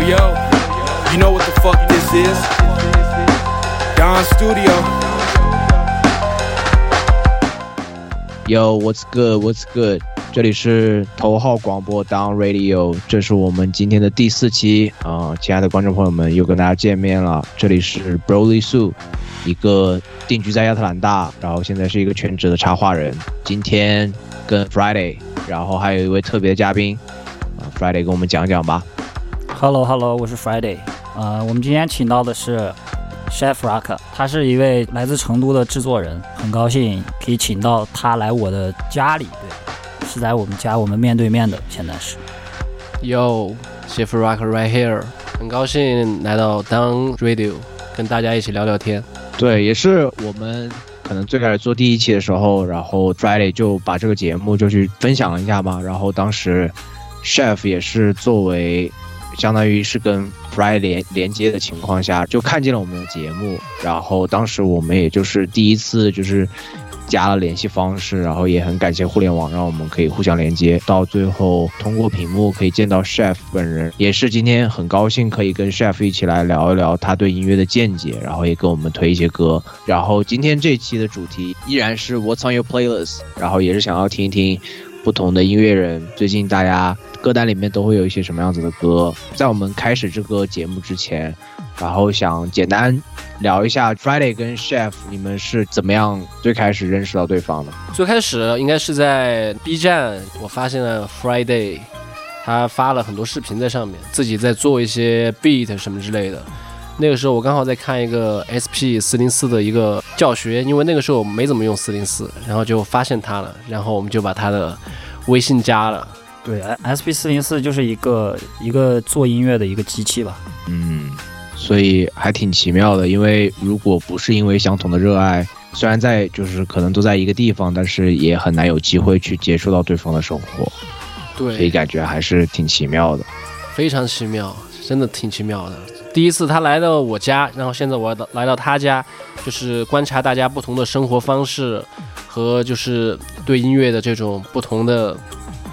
yo, you know what the fuck this is? Don Studio. Yo, what's good? What's good? 这里是头号广播 Down Radio，这是我们今天的第四期啊、亲爱的观众朋友们，又跟大家见面了。这里是 Broly Su，一个定居在亚特兰大，然后现在是一个全职的插画人。今天跟 Friday，然后还有一位特别嘉宾啊、f r i d a y 跟我们讲讲吧。 Hello Hello，我是 Friday。呃，我们今天请到的是 Chef Rock，他是一位来自成都的制作人，很高兴可以请到他来我的家里，对，是在我们家，我们面对面的，现在是。Yo, Chef Rock right here，很高兴来到 Down Radio，跟大家一起聊聊天。对，也是我们可能最开始做第一期的时候，然后 Friday 就把这个节目就去分享了一下嘛。然后当时 Chef 也是作为相当于是跟 Fry 连连接的情况下，就看见了我们的节目。然后当时我们也就是第一次就是。加了联系方式，然后也很感谢互联网，让我们可以互相连接。到最后通过屏幕可以见到 Chef 本人，也是今天很高兴可以跟 Chef 一起来聊一聊他对音乐的见解，然后也给我们推一些歌。然后今天这期的主题依然是 What's on your playlist，然后也是想要听一听不同的音乐人最近大家歌单里面都会有一些什么样子的歌。在我们开始这个节目之前，然后想简单聊一下 Friday 跟 Chef 你们是怎么样最开始认识到对方的？最开始应该是在 B 站，我发现了 Friday，他发了很多视频在上面，自己在做一些 beat 什么之类的。那个时候我刚好在看一个 SP 四零四的一个教学，因为那个时候我没怎么用四零四，然后就发现他了，然后我们就把他的微信加了。对，SP 四零四就是一个一个做音乐的一个机器吧。嗯，所以还挺奇妙的，因为如果不是因为相同的热爱，虽然在就是可能都在一个地方，但是也很难有机会去接触到对方的生活，对所以，感觉还是挺奇妙的。非常奇妙，真的挺奇妙的。第一次他来到我家，然后现在我来到他家，就是观察大家不同的生活方式和就是对音乐的这种不同的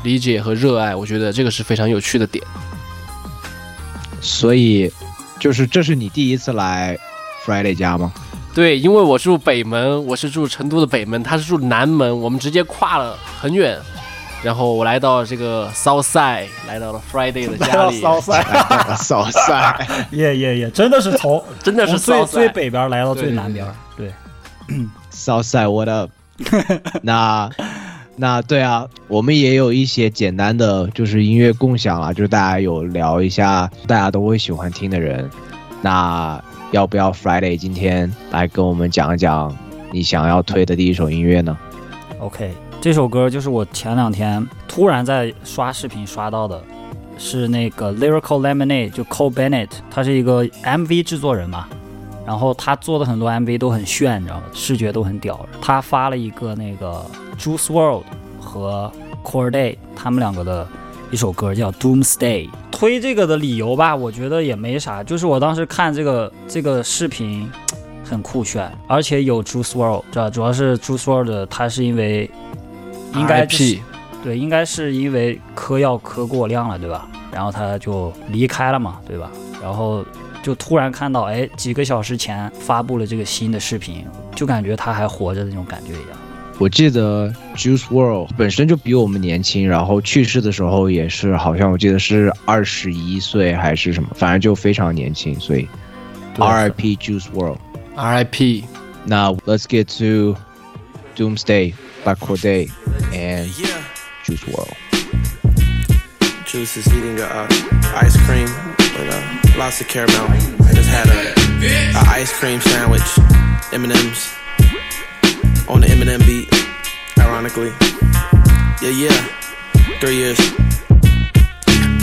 理解和热爱，我觉得这个是非常有趣的点。所以，就是这是你第一次来 Friday 家吗？对，因为我住北门，我是住成都的北门，他是住南门，我们直接跨了很远。然后我来到这个 South Side，来到了 Friday 的家里，塞，扫赛，耶耶耶，真的是从 真的是从最最。北边来到对最南边。对，扫赛，What up？那那对啊，我们也有一些简单的就是音乐共享啊，就是大家有聊一下大家都会喜欢听的人。那要不要 Friday 今天来跟我们讲一讲你想要推的第一首音乐呢？OK，这首歌就是我前两天突然在刷视频刷到的，是那个 Lyrical Lemonade，就 Cole Bennett，他是一个 MV 制作人嘛，然后他做的很多 MV 都很炫，你知道吗？视觉都很屌。他发了一个那个 Juice World 和 Corday 他们两个的一首歌叫 Doomsday。推这个的理由吧，我觉得也没啥，就是我当时看这个这个视频。很酷炫，而且有 Juice World，主要主要是 Juice World，他是因为应该就是对，应该是因为嗑药嗑过量了，对吧？然后他就离开了嘛，对吧？然后就突然看到，哎，几个小时前发布了这个新的视频，就感觉他还活着的那种感觉一样。我记得 Juice World 本身就比我们年轻，然后去世的时候也是好像我记得是二十一岁还是什么，反正就非常年轻，所以 R.I.P. Juice World。RIP。Now let's get to Doomsday by Corday and Juice World. Juice is eating a uh, ice cream with uh, lots of caramel. I just had a, a ice cream sandwich, M&M's on the M&M beat. Ironically, yeah, yeah, three years.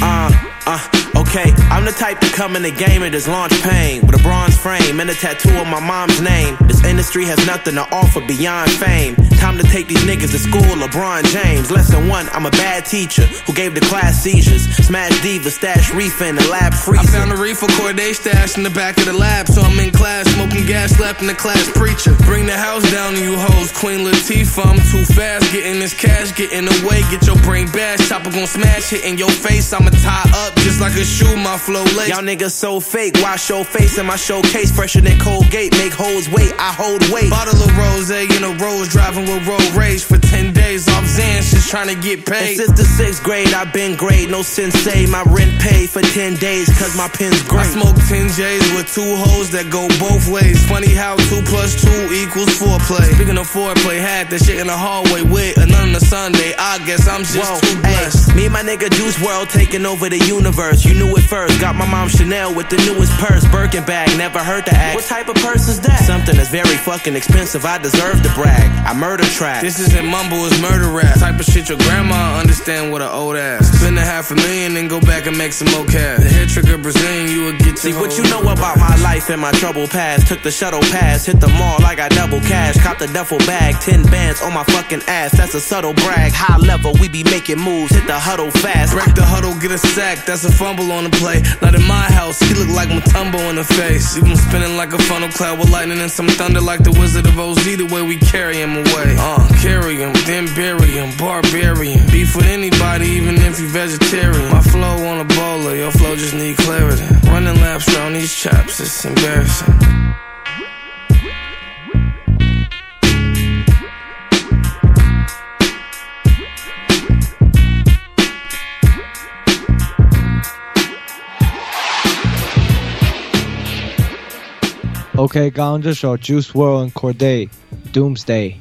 Uh, uh, okay. I'm the type to come in the game and just launch pain with a bronze frame and a tattoo of my mom's name. This industry has nothing to offer beyond fame. Time to take these niggas to school, LeBron James. Lesson one, I'm a bad teacher who gave the class seizures. Smash diva, stash reef in the lab freezer. I found a reefer Corday stash in the back of the lab, so I'm in class smoking gas, slapping the class preacher. Bring the house down to you hoes, Queen Latifah. I'm too fast, getting this cash, getting away, get your brain bashed. Chopper gon' smash, hitting your face. I'ma tie up just like a shoe shoe, my flow late. Y'all niggas so fake. Wash your face in my showcase. Fresher than Colgate. Make hoes wait. I hold weight. Bottle of rose in a rose, driving with road rage for 10 days off Zans, just trying to get And paid. since the sixth grade, I've been great. No sensei. My rent paid for 10 days. Cause my pen's great. I smoke 10 J's with two hoes that go both ways. Funny how 2 plus 2 equals 4 play. Speaking of foreplay, had that shit in the hallway with a nun on a Sunday. I guess I'm just Whoa, too blessed. me and my nigga Juice World taking over the universe. You knew it first. Got my mom Chanel with the newest purse, Birkin bag. Never heard the act. What type of purse is that? Something that's very fucking expensive. I deserve to brag. I murder track. This isn't mumble, it's murder rap. Type of shit your grandma understand with an old ass. Spend a half a million, then go back and make some more cash. The head trigger Brazilian, you would get See what you know about my life and my trouble past. Took the shuttle pass, hit the mall, I got double cash. Caught the duffel bag, 10 bands on my fucking ass. That's a subtle brag. High level, we be making moves, hit the huddle fast. Break the huddle, get a sack, that's a fumble the play. Not in my house, he look like Matumbo in the face. Him spinning like a funnel cloud with lightning and some thunder like the Wizard of Oz. The way we carry him away. Uh, carry him, then bury him, barbarian. Beef with anybody, even if you vegetarian. My flow on a bowler, your flow just need clarity. Running laps around these chops, it's embarrassing. OK，刚刚这首 Juice World and Corday Doomsday，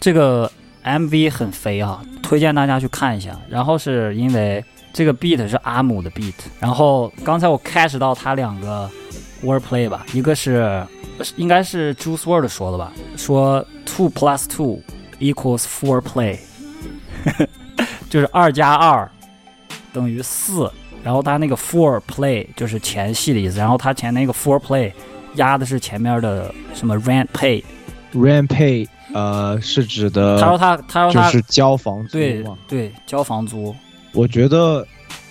这个 MV 很肥啊，推荐大家去看一下。然后是因为这个 beat 是阿姆的 beat，然后刚才我 catch 到他两个 wordplay 吧，一个是应该是 Juice World 说的吧，说 two plus two equals four play，就是二加二等于四。然后他那个 four play 就是前戏的意思，然后他前那个 four play 压的是前面的什么 rent pay，Rent Pay，呃，是指的他说他他说他就是交房租对。对，交房租，我觉得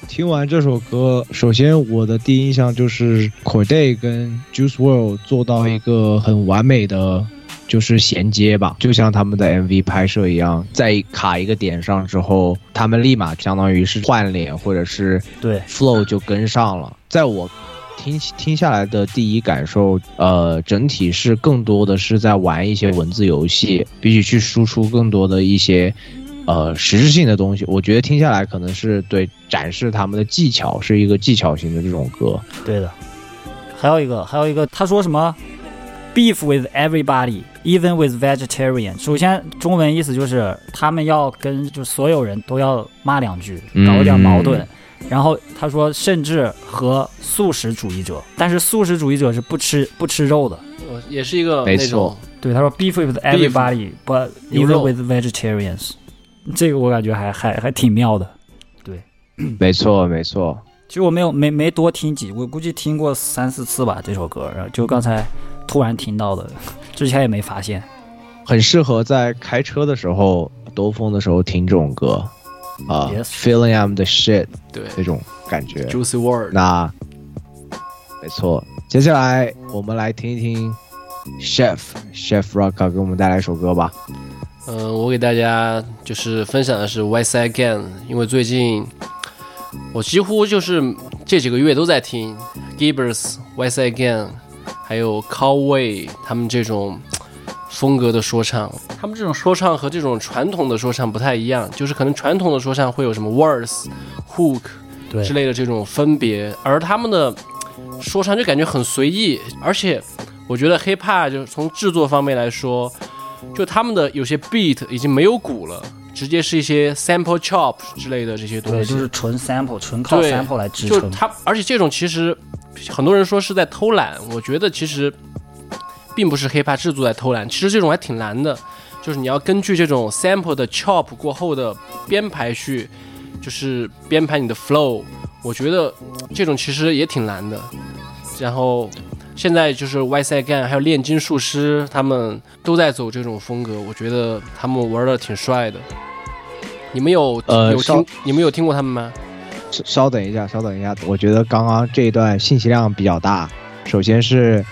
听完这首歌，首先我的第一印象就是 Corday 跟 Juice World 做到一个很完美的。就是衔接吧，就像他们的 MV 拍摄一样，在卡一个点上之后，他们立马相当于是换脸或者是对 flow 就跟上了。在我听听下来的第一感受，呃，整体是更多的是在玩一些文字游戏，比起去输出更多的一些呃实质性的东西。我觉得听下来可能是对展示他们的技巧，是一个技巧型的这种歌。对的。还有一个，还有一个，他说什么？Beef with everybody, even with vegetarian。首先，中文意思就是他们要跟就所有人都要骂两句，嗯搞一点矛盾。然后他说，甚至和素食主义者，但是素食主义者是不吃不吃肉的。呃也是一个没错对，他说 beef with everybody, but even with vegetarians。这个我感觉还还还挺妙的。对 没错，没错。其实我没有没没多听几，我估计听过三四次吧这首歌，然后就刚才突然听到的，之前也没发现。很适合在开车的时候兜风的时候听这种歌，啊、Yes f e e l i n g I'm the shit 对那种感觉。Juicy Word。那没错，接下来我们来听一听 Chef Chef Rocka 给我们带来一首歌吧。嗯、我给大家就是分享的是 West Side Gun，因为最近我几乎就是这几个月都在听 Gibbers、West Side Gun，还有 Cowway 他们这种风格的说唱。他们这种说唱和这种传统的说唱不太一样，就是可能传统的说唱会有什么 verse、hook 对之类的这种分别，而他们的说唱就感觉很随意，而且我觉得 hip hop 就是从制作方面来说，就他们的有些 beat 已经没有鼓了，直接是一些 sample chop 之类的这些东对，西，就是纯 sample，纯靠 sample 来支撑。就他，而且这种其实很多人说是在偷懒，我觉得其实并不是 hiphop 制作在偷懒，其实这种还挺难的，就是你要根据这种 sample 的 chop 过后的编排去，就是编排你的 flow，我觉得这种其实也挺难的。然后现在就是 Y 赛干还有炼金术师，他们都在走这种风格，我觉得他们玩的挺帅的。你们有、呃有听你们有听过他们吗？稍稍等一下，稍等一下，我觉得刚刚这一段信息量比较大。首先是，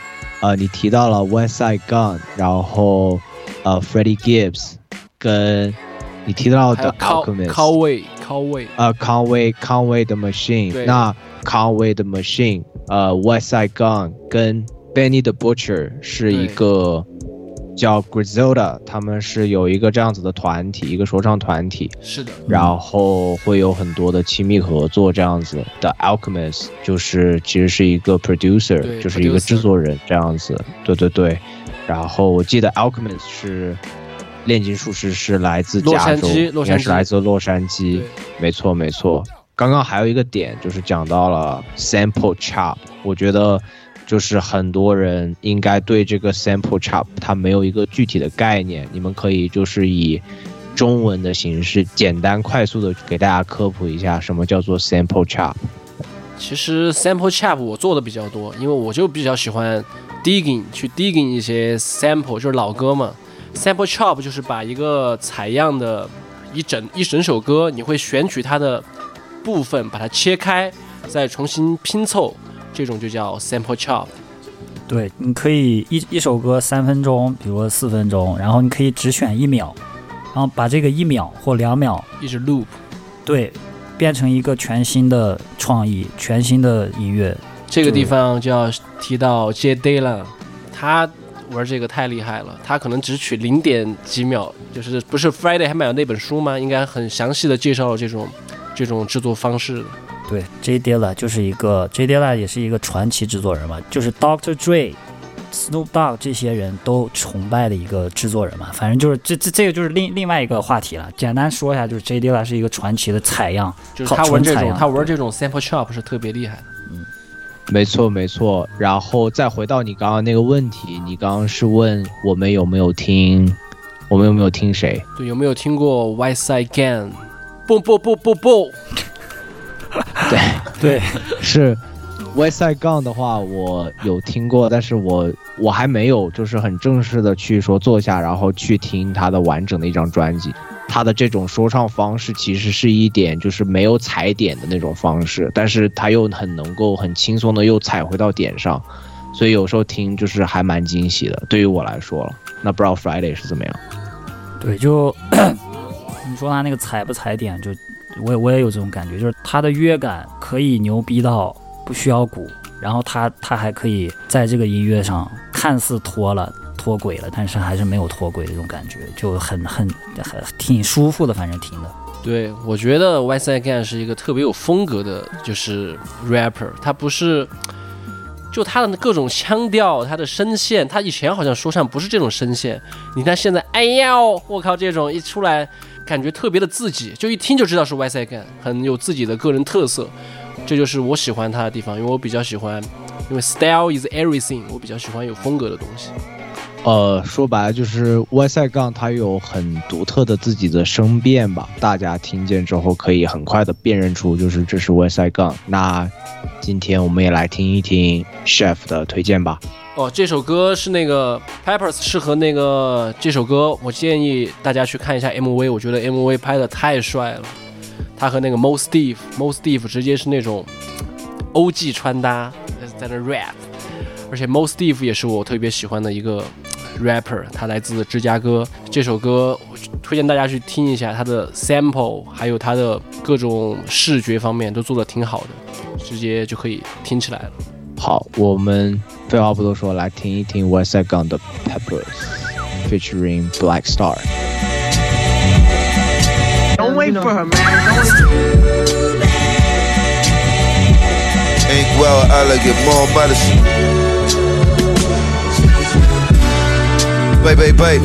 呃，你提到了 West Side Gun，然然后呃 Freddie Gibbs，跟你提到的 Cow Alchemist，Cowway Conway，呃，Conway Conway 的 Machine，那 Conway 的 Machine，呃，West Side Gun 跟 Benny the Butcher 是一个叫 Griselda，他们是有一个这样子的团体，一个说唱团体，是的，然后会有很多的亲密合作这样子的 Alchemist，就是其实是一个 producer，就是一个制作人这样子，对对对。然后我记得 Alchemist 是炼金术师是来自加州，矶洛杉矶。应该是来自洛杉矶，没错没错。刚刚还有一个点就是讲到了 sample chop，我觉得就是很多人应该对这个 sample chop 它没有一个具体的概念，你们可以就是以中文的形式简单快速的给大家科普一下什么叫做 sample chop。其实 sample chop 我做的比较多，因为我就比较喜欢 digging 去 digging 一些 sample，就是老歌嘛。sample chop 就是把一个采样的一整一整首歌，你会选取它的部分，把它切开，再重新拼凑，这种就叫 sample chop。对，你可以一一首歌三分钟，比如说四分钟，然后你可以只选一秒，然后把这个一秒或两秒，一直 loop。对，变成一个全新的创意、全新的音乐。这个地方就要提到 J Day 了，他玩这个太厉害了，他可能只取零点几秒，就是不是 Friday 还买了那本书吗？应该很详细的介绍了这种这种制作方式的。对，J Dilla 就是一个 J Dilla 也是一个传奇制作人嘛，就是 Dr. Dre、Snoop Dogg 这些人都崇拜的一个制作人嘛。反正就是这这这个就是另另外一个话题了。简单说一下，就是 J Dilla 是一个传奇的采样，就是他玩这种，他玩这种 sample chop 是特别厉害的。嗯没错没错，然后再回到你刚刚那个问题，你刚刚是问我们有没有听，我们有没有听谁？对，有没有听过 White Side Gang？不不不不不，对对，是 West Side Gun 的话，我有听过，但是我我还没有就是很正式的去说坐下，然后去听他的完整的一张专辑。他的这种说唱方式其实是一点就是没有踩点的那种方式，但是他又很能够很轻松的又踩回到点上，所以有时候听就是还蛮惊喜的。对于我来说了，那不知道 Friday 是怎么样？对，就 你说他那个踩不踩点，就我也我也有这种感觉，就是他的乐感可以牛逼到不需要鼓，然后他他还可以在这个音乐上看似脱了脱轨了，但是还是没有脱轨的这种感觉，就很很很挺舒服的，反正听的。对我觉得 White Side Gang 是一个特别有风格的，就是 rapper，他不是。就他的各种腔调，他的声线，他以前好像说唱不是这种声线，你看现在，哎呀，我靠，这种一出来，感觉特别的自己，就一听就知道是 West Side Gun，很有自己的个人特色，这就是我喜欢他的地方，因为我比较喜欢，因为 style is everything，我比较喜欢有风格的东西。呃，说白了就是外赛杠，它有很独特的自己的声辨吧，大家听见之后可以很快的辨认出，就是这是外赛杠。那今天我们也来听一听 Chef 的推荐吧。哦，这首歌是那个 Peppers 适合那个这首歌，我建议大家去看一下 MV，我觉得 MV 拍的太帅了，他和那个 Mo Steve，Mo Steve 直接是那种 OG 穿搭在那 rap，而且 Mo Steve 也是我特别喜欢的一个 rapper，他来自芝加哥。这首歌我推荐大家去听一下，他的 sample 还有他的各种视觉方面都做的挺好的，直接就可以听起来了。好，我们废话不多说，来听一听 West Side Gun 的 Peppers featuring Black Star。 Don't wait for her, man. Ain't well elegant, more medicine. Babe, babe,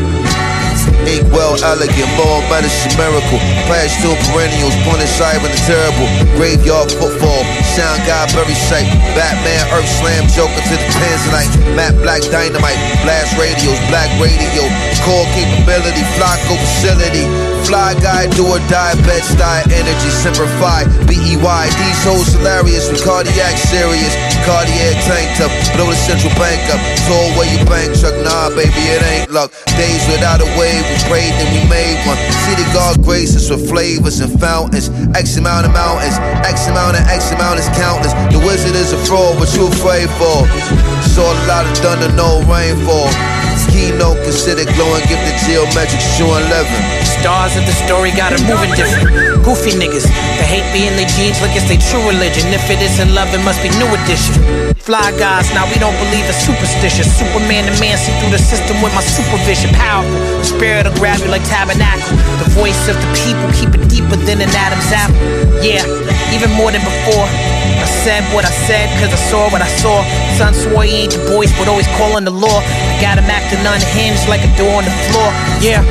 Ink well elegant, more medicine, miracle. Past two perennials, point aside when the terrible. Graveyard football, sound guy, very sight. Batman, Earth Slam, Joker to the Tanzanite. Matt Black Dynamite, blast radios, black radio. Core capability, Flocko facility. Fly guy, do or die, bed style, energy, simplify. B-E-Y, these hoes hilarious with cardiac serious. Cardiac tank up, blow the central bank up. Told where you bank truck, nah, baby, it ain't luck. Days without a wave, we prayed then we made one. The God graces with flavors and fountains. X amount of mountains, X amount of X amount is countless. The wizard is a fraud, what you afraid for? Saw a lot of thunder, no rainfall. Keynote considered glowing, give the geometrics 211. Stars of the story got it moving different. Goofy niggas, they hate be in their jeans like it's their true religion. If it isn't love, it must be new edition. Fly guys, now we don't believe in superstitious. Superman the man see through the system with my supervision. Powerful, the spirit will grab you like tabernacle. The voice of the people, keep it deeper than an Adam's apple. Yeah, even more than before. I said what I said, cause I saw what I saw. Son swore he ain't the voice, but always calling the law. I got him acting unhinged like a door on the floor. Yeah.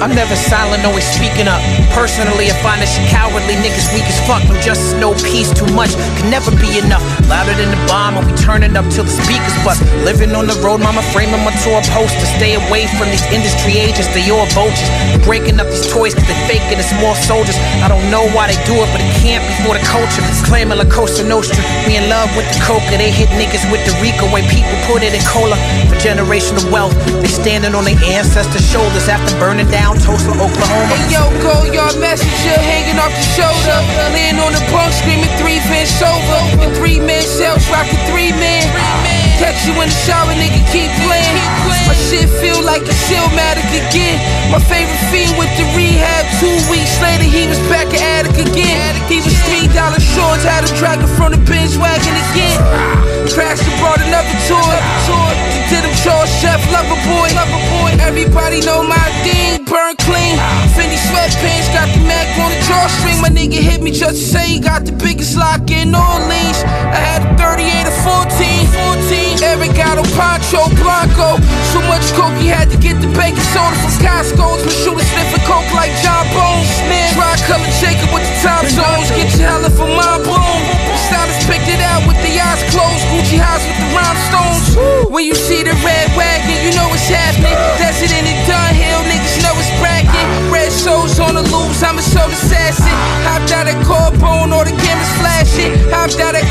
I'm never silent, always speaking up. Personally, I find this cowardly. Niggas weak as fuck. No just no peace, too much. Can never be enough. Louder than the bomb, I'll be turning up till the speakers bust. Living on the road, mama framing my tour poster. Stay away from these industry agents, they all vultures. Breaking up these toys cause they faking it's more soldiers. I don't know why they do it, but it can't be for the culture. Claiming La Costa Nostra. We in love with the coca. They hit niggas with the Rico way people put it in cola. For generational wealth, they standing on their ancestors' shoulders after burning down Tulsa, Oklahoma. Hey yo, go yard messenger hanging off the shoulder. Laying on the bunk screaming three Vince over. And three man cells rocking three men. Catch you in the shower, nigga, keep playing. My shit feel like a Silmatic again. My favorite fiend with the rehab. Two weeks later, he was back at attic again. He was three dollar shorts, had a dragon from the bench wagon again. Crashed and brought another tour. Did him chore chef, lover boy. Lover boy. Everybody know my thing, burn clean. Fendi sweatpants, got the Mac on the drawstring. My nigga hit me just to say he got the biggest lock in Orleans. I had a 38 or 14. 14. Eric got a Pancho Blanco. So much coke he had to get the baking soda from Costco's. My shooter sniffing coke like John Bones. Try color Jacob with the top zones. Get your hella from my boom. Stylist picked it out with the eyes closed. Gucci house with the rhinestones. When you see the red wagon, you know what's happening. That's it in the Dunhill, niggas know it's bracket. Red shows on the loose, I'm a soul assassin. Hopped out at Corbone, all the cameras flashing. Hopped out at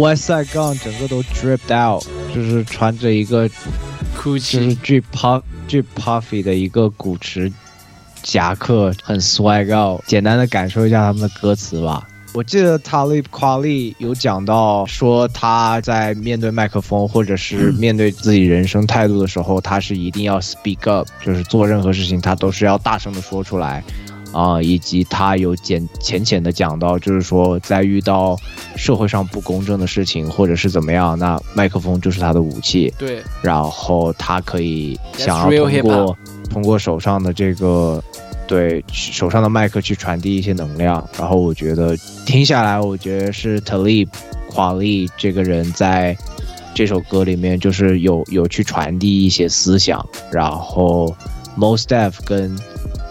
West Side Gun 整个都 dripped out，就是穿着一个哭就是巨 puff 巨 puffy 的一个古驰夹克，很 swag out。简单的感受一下他们的歌词吧。我记得 Talib Kweli 有讲到说他在面对麦克风或者是面对自己人生态度的时候，他是一定要 speak up，就是做任何事情他都是要大声的说出来。啊、以及他有简浅浅的讲到，就是说在遇到社会上不公正的事情或者是怎么样，那麦克风就是他的武器。对，然后他可以想要通过通过手上的这个对手上的麦克去传递一些能量。然后我觉得听下来，我觉得是 Talib 夸利这个人在这首歌里面就是有有去传递一些思想，然后 Most Def 跟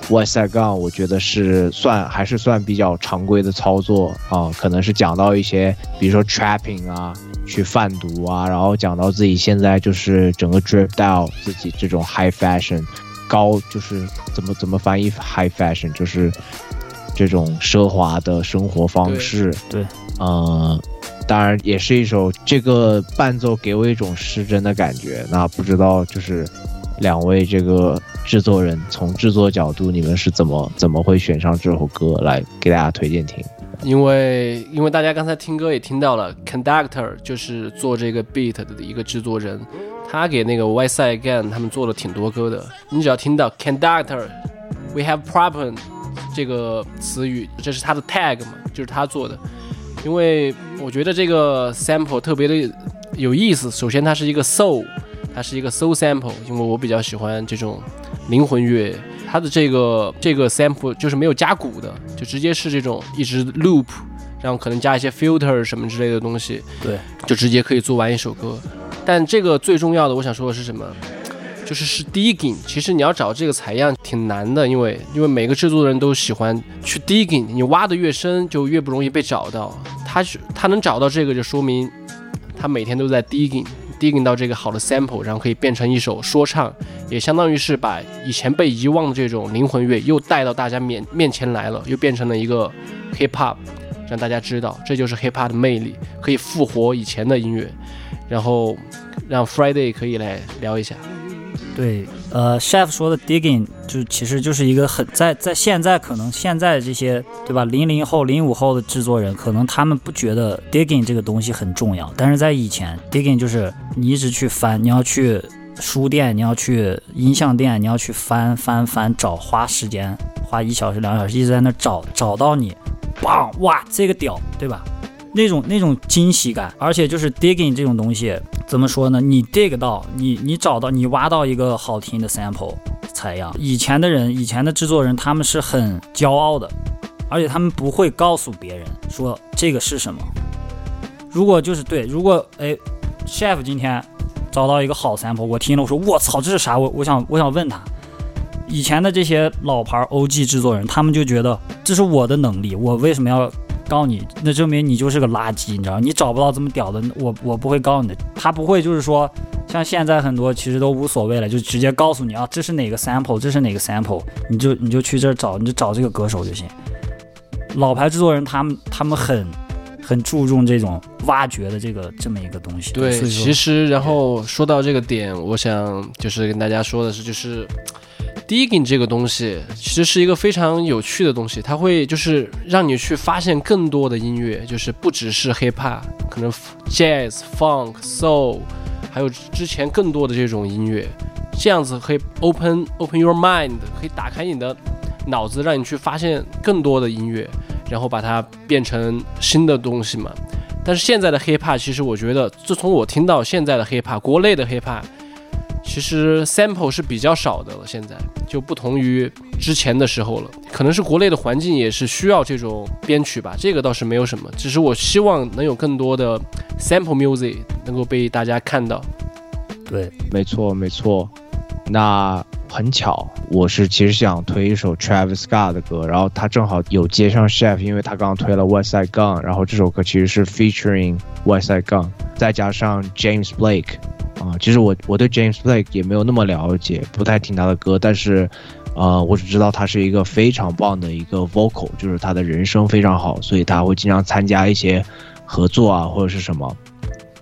West Side Gun，我觉得是算还是算比较常规的操作啊，可能是讲到一些，比如说 trapping 啊，去贩毒啊，然后讲到自己现在就是整个 drip down 自己这种 high fashion 高就是怎么怎么翻译 high fashion 就是这种奢华的生活方式，对，嗯。当然，也是一首这个伴奏给我一种失真的感觉。那不知道就是两位这个制作人从制作角度，你们是怎么怎么会选上这首歌来给大家推荐听？因为因为大家刚才听歌也听到了，Conductor 就是做这个 beat 的一个制作人，他给那个 West Side Gun 他们做了挺多歌的。你只要听到 Conductor，We have problem 这个词语，这是他的 tag 嘛，就是他做的。因为我觉得这个 sample 特别的有意思。首先，它是一个 soul，它是一个 soul sample，因为我比较喜欢这种灵魂乐。它的这个这个 sample 就是没有加鼓的，就直接是这种一直 loop，然后可能加一些 filter 什么之类的东西，对，就直接可以做完一首歌。但这个最重要的，我想说的是什么？就是是 digging。其实你要找这个采样挺难的，因为因为每个制作人都喜欢去 digging，你挖的越深，就越不容易被找到。他是他能找到这个，就说明他每天都在 digging。digging 到这个好的 sample，然后可以变成一首说唱，也相当于是把以前被遗忘的这种灵魂乐又带到大家面面前来了，又变成了一个 hip hop，让大家知道这就是 hip hop 的魅力，可以复活以前的音乐，然后让 Friday 可以来聊一下。对，呃，Chef 说的 digging 就其实就是一个很在在现在可能现在这些对吧，零零后、零五后的制作人，可能他们不觉得 digging 这个东西很重要，但是在以前 digging 就是你一直去翻，你要去书店，你要去音像店，你要去翻翻翻找，花时间，花一小时、两小时一直在那找，找到你，棒哇，这个屌，对吧？那种那种惊喜感，而且就是 digging 这种东西，怎么说呢？你 dig 到，你你找到，你挖到一个好听的 sample 采样。以前的人，以前的制作人，他们是很骄傲的，而且他们不会告诉别人说这个是什么。如果就是对，如果哎，chef 今天找到一个好 sample，我听了，我说我操，这是啥？我我想我想问他。以前的这些老牌 OG 制作人，他们就觉得这是我的能力，我为什么要告你？那证明你就是个垃圾，你知道你找不到这么屌的，我我不会告你的。他不会就是说，像现在很多其实都无所谓了，就直接告诉你啊，这是哪个 sample，这是哪个 sample，你就你就去这儿找，你就找这个歌手就行。老牌制作人他们他们很很注重这种挖掘的这个这么一个东西。对，其实然后说到这个点，我想就是跟大家说的是，就是 digging 这个东西其实是一个非常有趣的东西，它会就是让你去发现更多的音乐，就是不只是 hip hop，可能 jazz、funk、soul，还有之前更多的这种音乐，这样子可以 open open your mind，可以打开你的脑子，让你去发现更多的音乐，然后把它变成新的东西嘛。但是现在的 hip hop，其实我觉得，自从我听到现在的 hip hop，国内的 hip hop，其实 sample 是比较少的了。现在就不同于之前的时候了，可能是国内的环境也是需要这种编曲吧，这个倒是没有什么。只是我希望能有更多的 sample music 能够被大家看到。对，没错没错。那很巧，我是其实想推一首 Travis Scott 的歌，然后他正好有接上 Chef，因为他刚刚推了 West Side Gun，然后这首歌其实是 featuring West Side Gun，再加上 James Blake，啊，其实我我对 James Blake 也没有那么了解，不太听他的歌，但是，呃，我只知道他是一个非常棒的一个 vocal，就是他的人声非常好，所以他会经常参加一些合作啊或者是什么。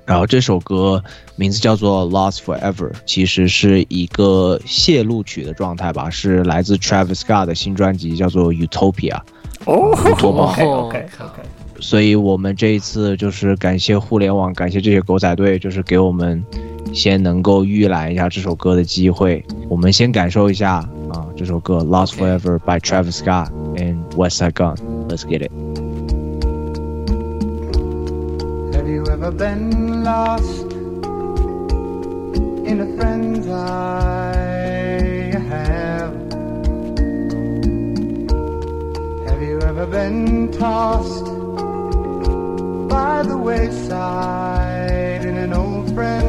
然后这首歌名字叫做《Lost Forever》，其实是一个泄露曲的状态吧，是来自 Travis Scott 的新专辑，叫做《Utopia》。哦乌托邦。，OK OK OK，所以我们这一次就是感谢互联网，感谢这些狗仔队，就是给我们先能够预览一下这首歌的机会。我们先感受一下啊，这首歌《Lost Forever》by Travis Scott and West Side Gun。Let's get it。Have you ever been lost in the friends I have? Have you ever been tossed by the wayside in an old friend's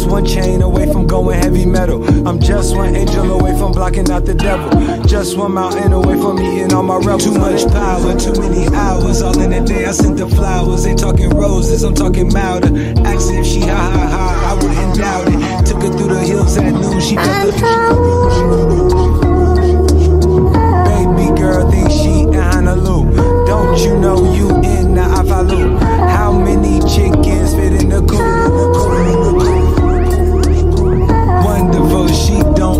just one chain away from going heavy metal. I'm just one angel away from blocking out the devil. Just one mountain away from eating all my rebels. Too much power, too many hours. All in a day, I sent the flowers. Ain't talking roses, I'm talking milder. Asked if she ha ha ha, I wouldn't doubt it. Took her through the hills at noon, she felt the. Baby girl thinks she in Honolulu. Don't you know you in the Afalu? How many chickens fit in the coop?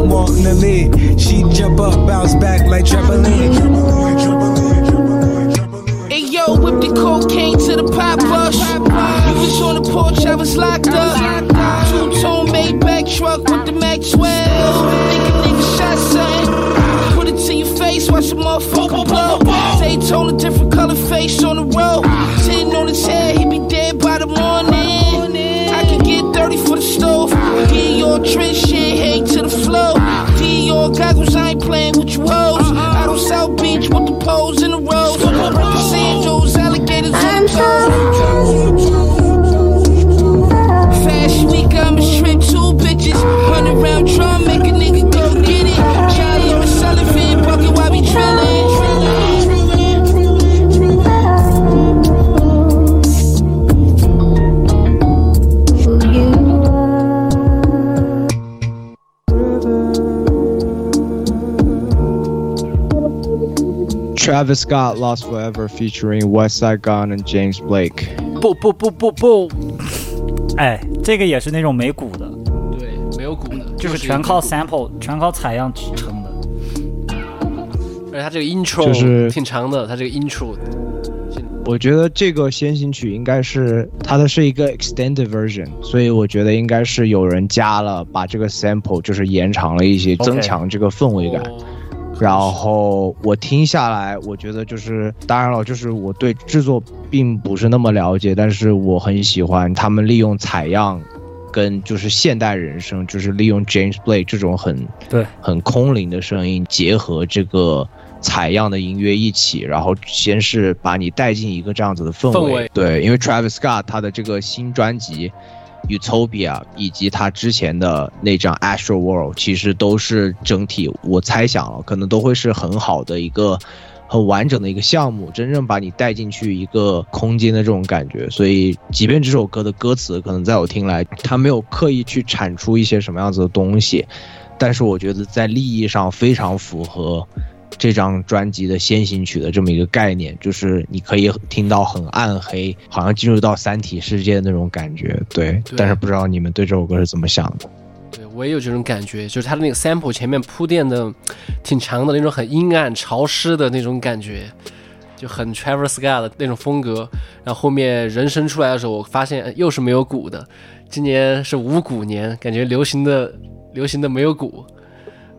Don't want the lid. She jump up, bounce back like trampoline. Hey yo, whip the cocaine to the pop bus. You was on the porch, I was locked up. Two tone Maybach truck with the Maxwell. Think a nigga shot something. Put it to your face, watch the motherfucker blow. Daytona, different color face on the road. Sitting on his head, he be dead by the morning. I can get 30 for the stove. Get your trench hate to the flow. Dior goggles, I ain't playing Travis Scott Lost Forever featuring West Side Gun and James Blake。不不不不不，哎，这个也是那种没鼓的，对，没有鼓的，就是全靠 sample，全靠采样支撑的。而且它这个 intro 就是挺长的，它这个 intro 我觉得这个先行曲应该是它的是一个 extended version，所以我觉得应该是有人加了，把这个 sample 就是延长了一些，增强这个氛围感。然后我听下来，我觉得就是，当然了，就是我对制作并不是那么了解，但是我很喜欢他们利用采样，跟就是现代人声，就是利用 James Blake 这种很对很空灵的声音，结合这个采样的音乐一起，然后先是把你带进一个这样子的氛围。氛围对，因为 Travis Scott 他的这个新专辑。Utopia 以及他之前的那张 Astro World，其实都是整体，我猜想了，可能都会是很好的一个很完整的一个项目，真正把你带进去一个空间的这种感觉。所以，即便这首歌的歌词可能在我听来，他没有刻意去产出一些什么样子的东西，但是我觉得在立意上非常符合这张专辑的先行曲的这么一个概念，就是你可以听到很暗黑，好像进入到三体世界的那种感觉。对，对但是不知道你们对这首歌是怎么想的？对我也有这种感觉，就是它的那个 sample 前面铺垫的挺长的那种很阴暗潮湿的那种感觉，就很 Travis Scott 的那种风格。然后后面人声出来的时候，我发现呃又是没有鼓的。今年是五鼓年，感觉流行的流行的没有鼓。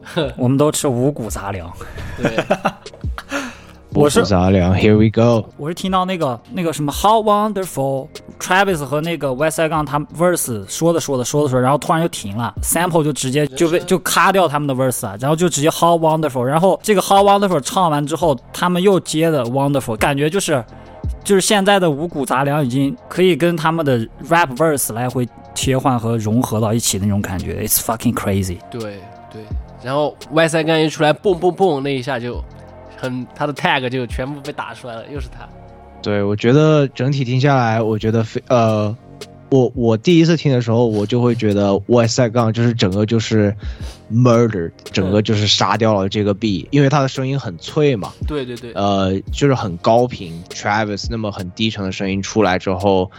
我们都吃五谷杂粮。对，我是杂粮，Here we go。我是听到那个那个什么 How Wonderful，Travis 和那个 West Side Gun 他们 verse 说的说的说的说的，然后突然就停了，sample 就直接就被就卡掉他们的 verse 啊，然后就直接 How Wonderful，然后这个 How Wonderful 唱完之后，他们又接的 Wonderful，感觉就是就是现在的五谷杂粮已经可以跟他们的 rap verse 来回切换和融合到一起的那种感觉，It's fucking crazy。对对，然后 Y 三杠一出来，蹦蹦蹦那一下就很，他的 tag 就全部被打出来了，又是他。对，我觉得整体听下来，我觉得非呃，我我第一次听的时候，我就会觉得 West Side Gun 就是整个就是 murder，整个就是杀掉了这个 B，因为他的声音很脆嘛，对对对，呃，就是很高频，Travis 那么很低沉的声音出来之后，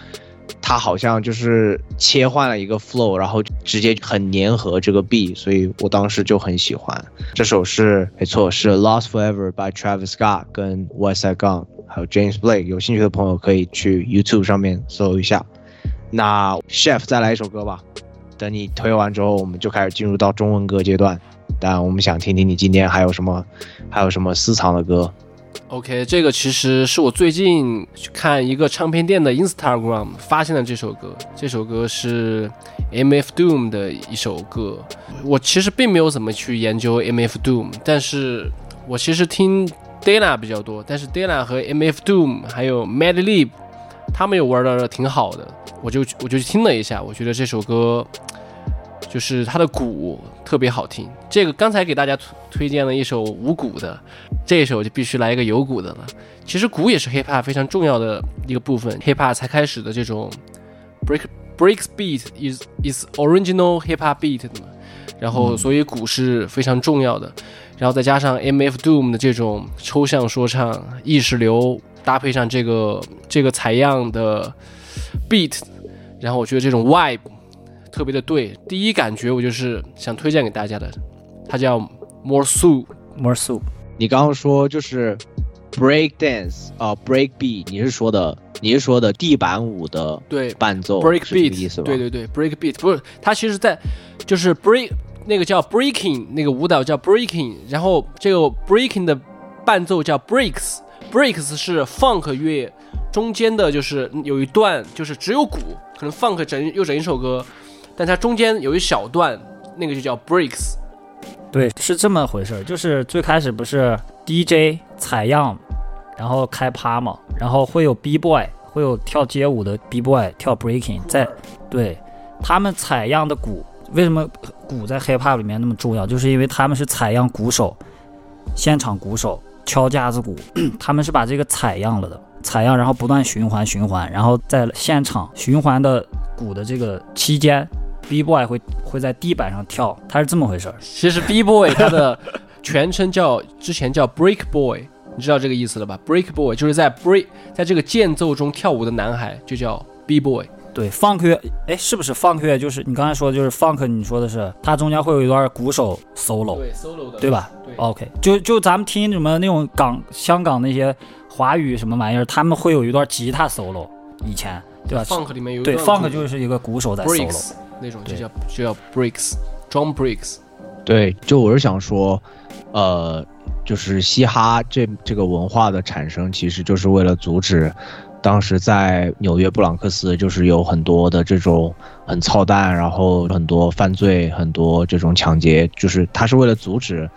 他好像就是切换了一个 flow，然后直接很粘合这个 B，所以我当时就很喜欢。这首是没错，是 Lost Forever by Travis Scott 跟 West Side Gun，还有 James Blake。有兴趣的朋友可以去 YouTube 上面搜一下。那 Chef 再来一首歌吧，等你推完之后，我们就开始进入到中文歌阶段。但我们想听听你今天还有什么，还有什么私藏的歌。OK，这个其实是我最近去看一个唱片店的 Instagram 发现的这首歌。这首歌是 MF Doom 的一首歌。我其实并没有怎么去研究 MF Doom，但是我其实听 Dana 比较多，但是 Dana 和 MF Doom 还有 Madlib 他们又玩的挺好的，我就我就去听了一下，我觉得这首歌就是它的鼓特别好听。这个刚才给大家推推荐了一首无鼓的，这一首就必须来一个有鼓的了。其实鼓也是 hip hop 非常重要的一个部分，hip hop 才开始的这种 break breaks beat is is original hip hop beat 的嘛。然后所以鼓是非常重要的，然后再加上 MF Doom 的这种抽象说唱、意识流，搭配上这个这个采样的 beat，然后我觉得这种 vibe 特别的对。第一感觉我就是想推荐给大家的，它叫 More Soup。More Soup，你刚刚说就是 break dance 啊、break beat，你是说的你是说的地板舞的对伴奏 break 是这个意思 beat，吧？对对对，break beat 不是它其实在就是 break 那个叫 breaking 那个舞蹈叫 breaking，然后这个 breaking 的伴奏叫 breaks，breaks 是 funk 乐中间的，就是有一段就是只有鼓，可能 funk 整又整一首歌，但它中间有一小段，那个就叫 breaks。对，是这么回事儿。就是最开始不是 DJ 采样，然后开趴嘛，然后会有 B boy，会有跳街舞的 B boy 跳 breaking，在对他们采样的鼓，为什么鼓在 hip hop 里面那么重要？就是因为他们是采样鼓手，现场鼓手敲架子鼓，他们是把这个采样了的，采样然后不断循环循环，然后在现场循环的鼓的这个期间，B boy 会会在地板上跳，它是这么回事儿。其实 B boy 它的 全称叫之前叫 break boy，你知道这个意思了吧？break boy 就是在 break 在这个间奏中跳舞的男孩就叫 B boy。对，funk 乐，哎，是不是 funk 乐？就是你刚才说的，就是 funk，你说的是它中间会有一段鼓手 solo，对 solo 的，对吧对？OK，就就咱们听什么那种港香港那些华语什么玩意儿，他们会有一段吉他 solo，以前对吧 funk 里面有一对 funk 就是一个鼓手在 solo，breaks 那种就叫就叫 breaks drum breaks。对，就我是想说，呃，就是嘻哈这这个文化的产生，其实就是为了阻止当时在纽约布朗克斯，就是有很多的这种很操蛋，然后很多犯罪，很多这种抢劫，就是他是为了阻止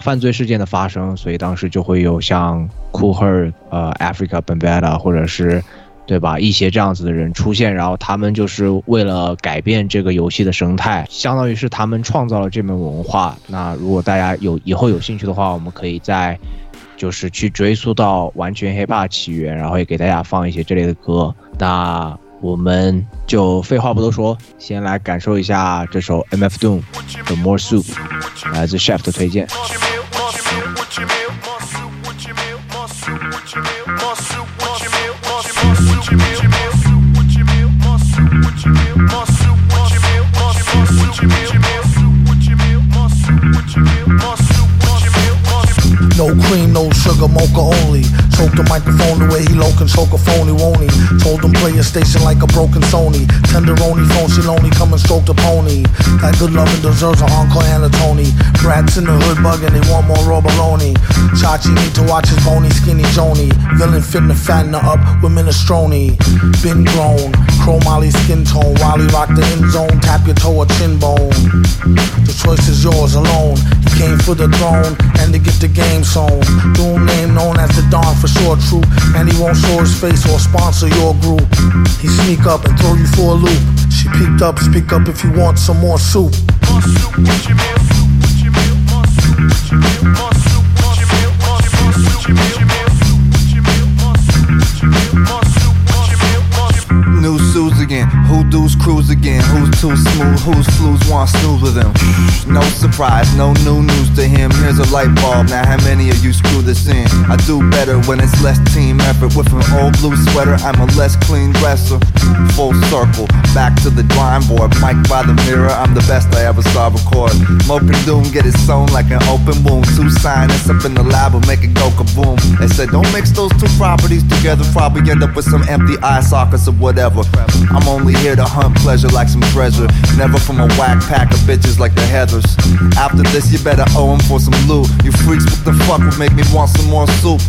犯罪事件的发生，所以当时就会有像 Cool Herc、呃 Africa Bambaataa 或者是。对吧？一些这样子的人出现，然后他们就是为了改变这个游戏的生态，相当于是他们创造了这门文化。那如果大家有以后有兴趣的话，我们可以再就是去追溯到完全 hiphop 起源，然后也给大家放一些这类的歌。那我们就废话不多说，先来感受一下这首 MF Doom 的 More Soup，来自 Chef 的推荐。Sugar, mocha only. Choke the microphone the way he low can choke a phony, won't he? Told him play a station like a broken Sony. Tenderoni phone, she lonely, come and stroke the pony. That good loving deserves an encore and a Tony. Rats in the hood bugging, they want more raw baloney. Chachi need to watch his bony, skinny Joni. Villain fitting to fattener up with minestrone. Been grown, chrome Molly skin tone. He rock the end zone, tap your toe or chin bone. The choice is yours alone. Came for the throne and to get the game sewn. Doom name known as the Dawn for sure true. And he won't show his face or sponsor your group. He sneak up and throw you for a loop. She peeked up, speak up if you want some more soup. New again, who do's cruise again, who's too smooth, who's flues want snooze with him. No surprise, no new news to him. Here's a light bulb. Now, how many of you screw this in? I do better when it's less team effort. With an old blue sweater, I'm a less clean dresser. Full circle, back to the drawing board. Mic by the mirror, I'm the best I ever saw record. Moping Doom, get it sewn like an open wound. Two scientists up in the lab will make it go kaboom. They said, don't mix those two properties together. Probably end up with some empty eye sockets or whatever. I'm only here to hunt pleasure like some treasure. Never from a whack pack of bitches like the Heathers. After this, you better owe 'em for some loot. You freaks, what the fuck would make me want some more soup?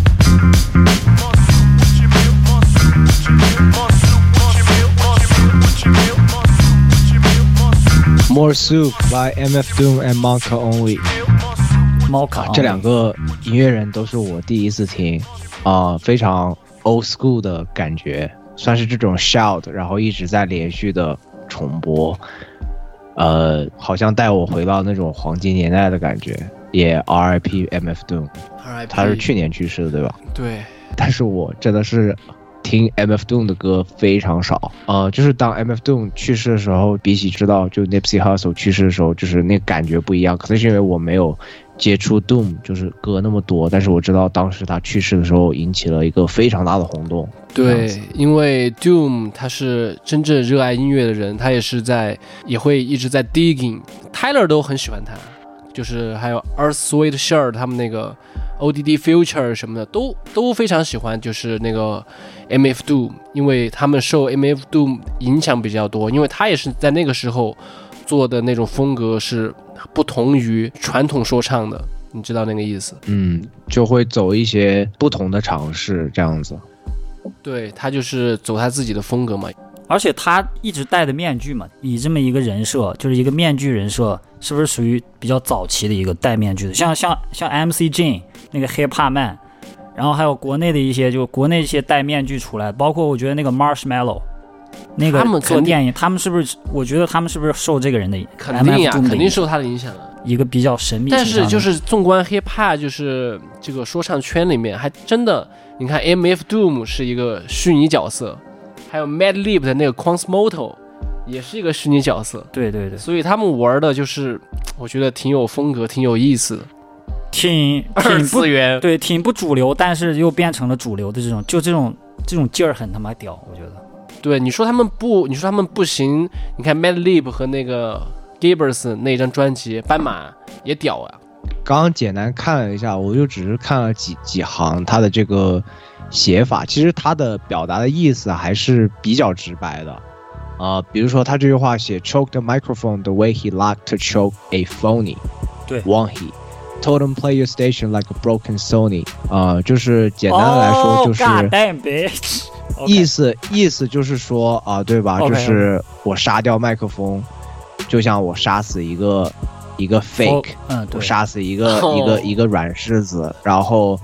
More Soup by MF Doom and Monka Only。 猫卡这两个音乐人都是我第一次听，啊、非常 old school 的感觉， 算是这种 shout，然后一直在连续的重播，呃，好像带我回到那种黄金年代的感觉。也 R.I.P. M.F. Doom，他是去年去世的，对吧？对，但是我真的是听 M.F. Doom 的歌非常少，呃，就是当 M.F. Doom 去世的时候，比起知道就 Nipsey Hussle 去世的时候，就是那感觉不一样。可能是因为我没有接触 Doom 就是歌那么多，但是我知道当时他去世的时候引起了一个非常大的轰动。对，因为 Doom 他是真正热爱音乐的人，他也是在也会一直在 digging。Tyler 都很喜欢他，就是还有 Earth Sweet Shirt 他们那个 ODD Future 什么的都都非常喜欢，就是那个 MF Doom，因为他们受 MF Doom 影响比较多，因为他也是在那个时候做的那种风格是不同于传统说唱的，你知道那个意思？嗯，就会走一些不同的尝试，这样子。对他就是走他自己的风格嘛。而且他一直戴的面具嘛，以这么一个人设，就是一个面具人设，是不是属于比较早期的一个戴面具的？像像像 MC Jin 那个 Hip Hop Man，然后还有国内的一些，就国内一些戴面具出来，包括我觉得那个 Marshmallow，那个他们做电影，他们是不是？我觉得他们是不是受这个人的肯定呀肯定受他的影响啊。一个比较神秘但。是就是纵观 hip hop，就是这个说唱圈里面，还真的，你看 M F Doom 是一个虚拟角色，还有 Madlib 的那个 Quantmoto 也是一个虚拟角色。对对对，所以他们玩的就是，我觉得挺有风格，挺有意思的。挺二挺不次元对，挺不主流，但是又变成了主流的这种，就这种这种劲儿很他妈屌，我觉得。对，你说他们不，你说他们不行，你看 Madlib 和那个 Gibbers 那张专辑《斑马》也屌啊。刚刚简单看了一下，我就只是看了几几行他的这个写法，其实他的表达的意思还是比较直白的。啊、比如说他这句话写 choke the microphone the way he liked to choke a phony，对，won't he told him play your station like a broken Sony，啊、就是简单的来说就是。Oh, God damn bitch！意思意思就是说啊，对吧就是我杀掉麦克风，就像我杀死一个一个 fake，、嗯对我杀死一个、哦一个一个软柿子，然后，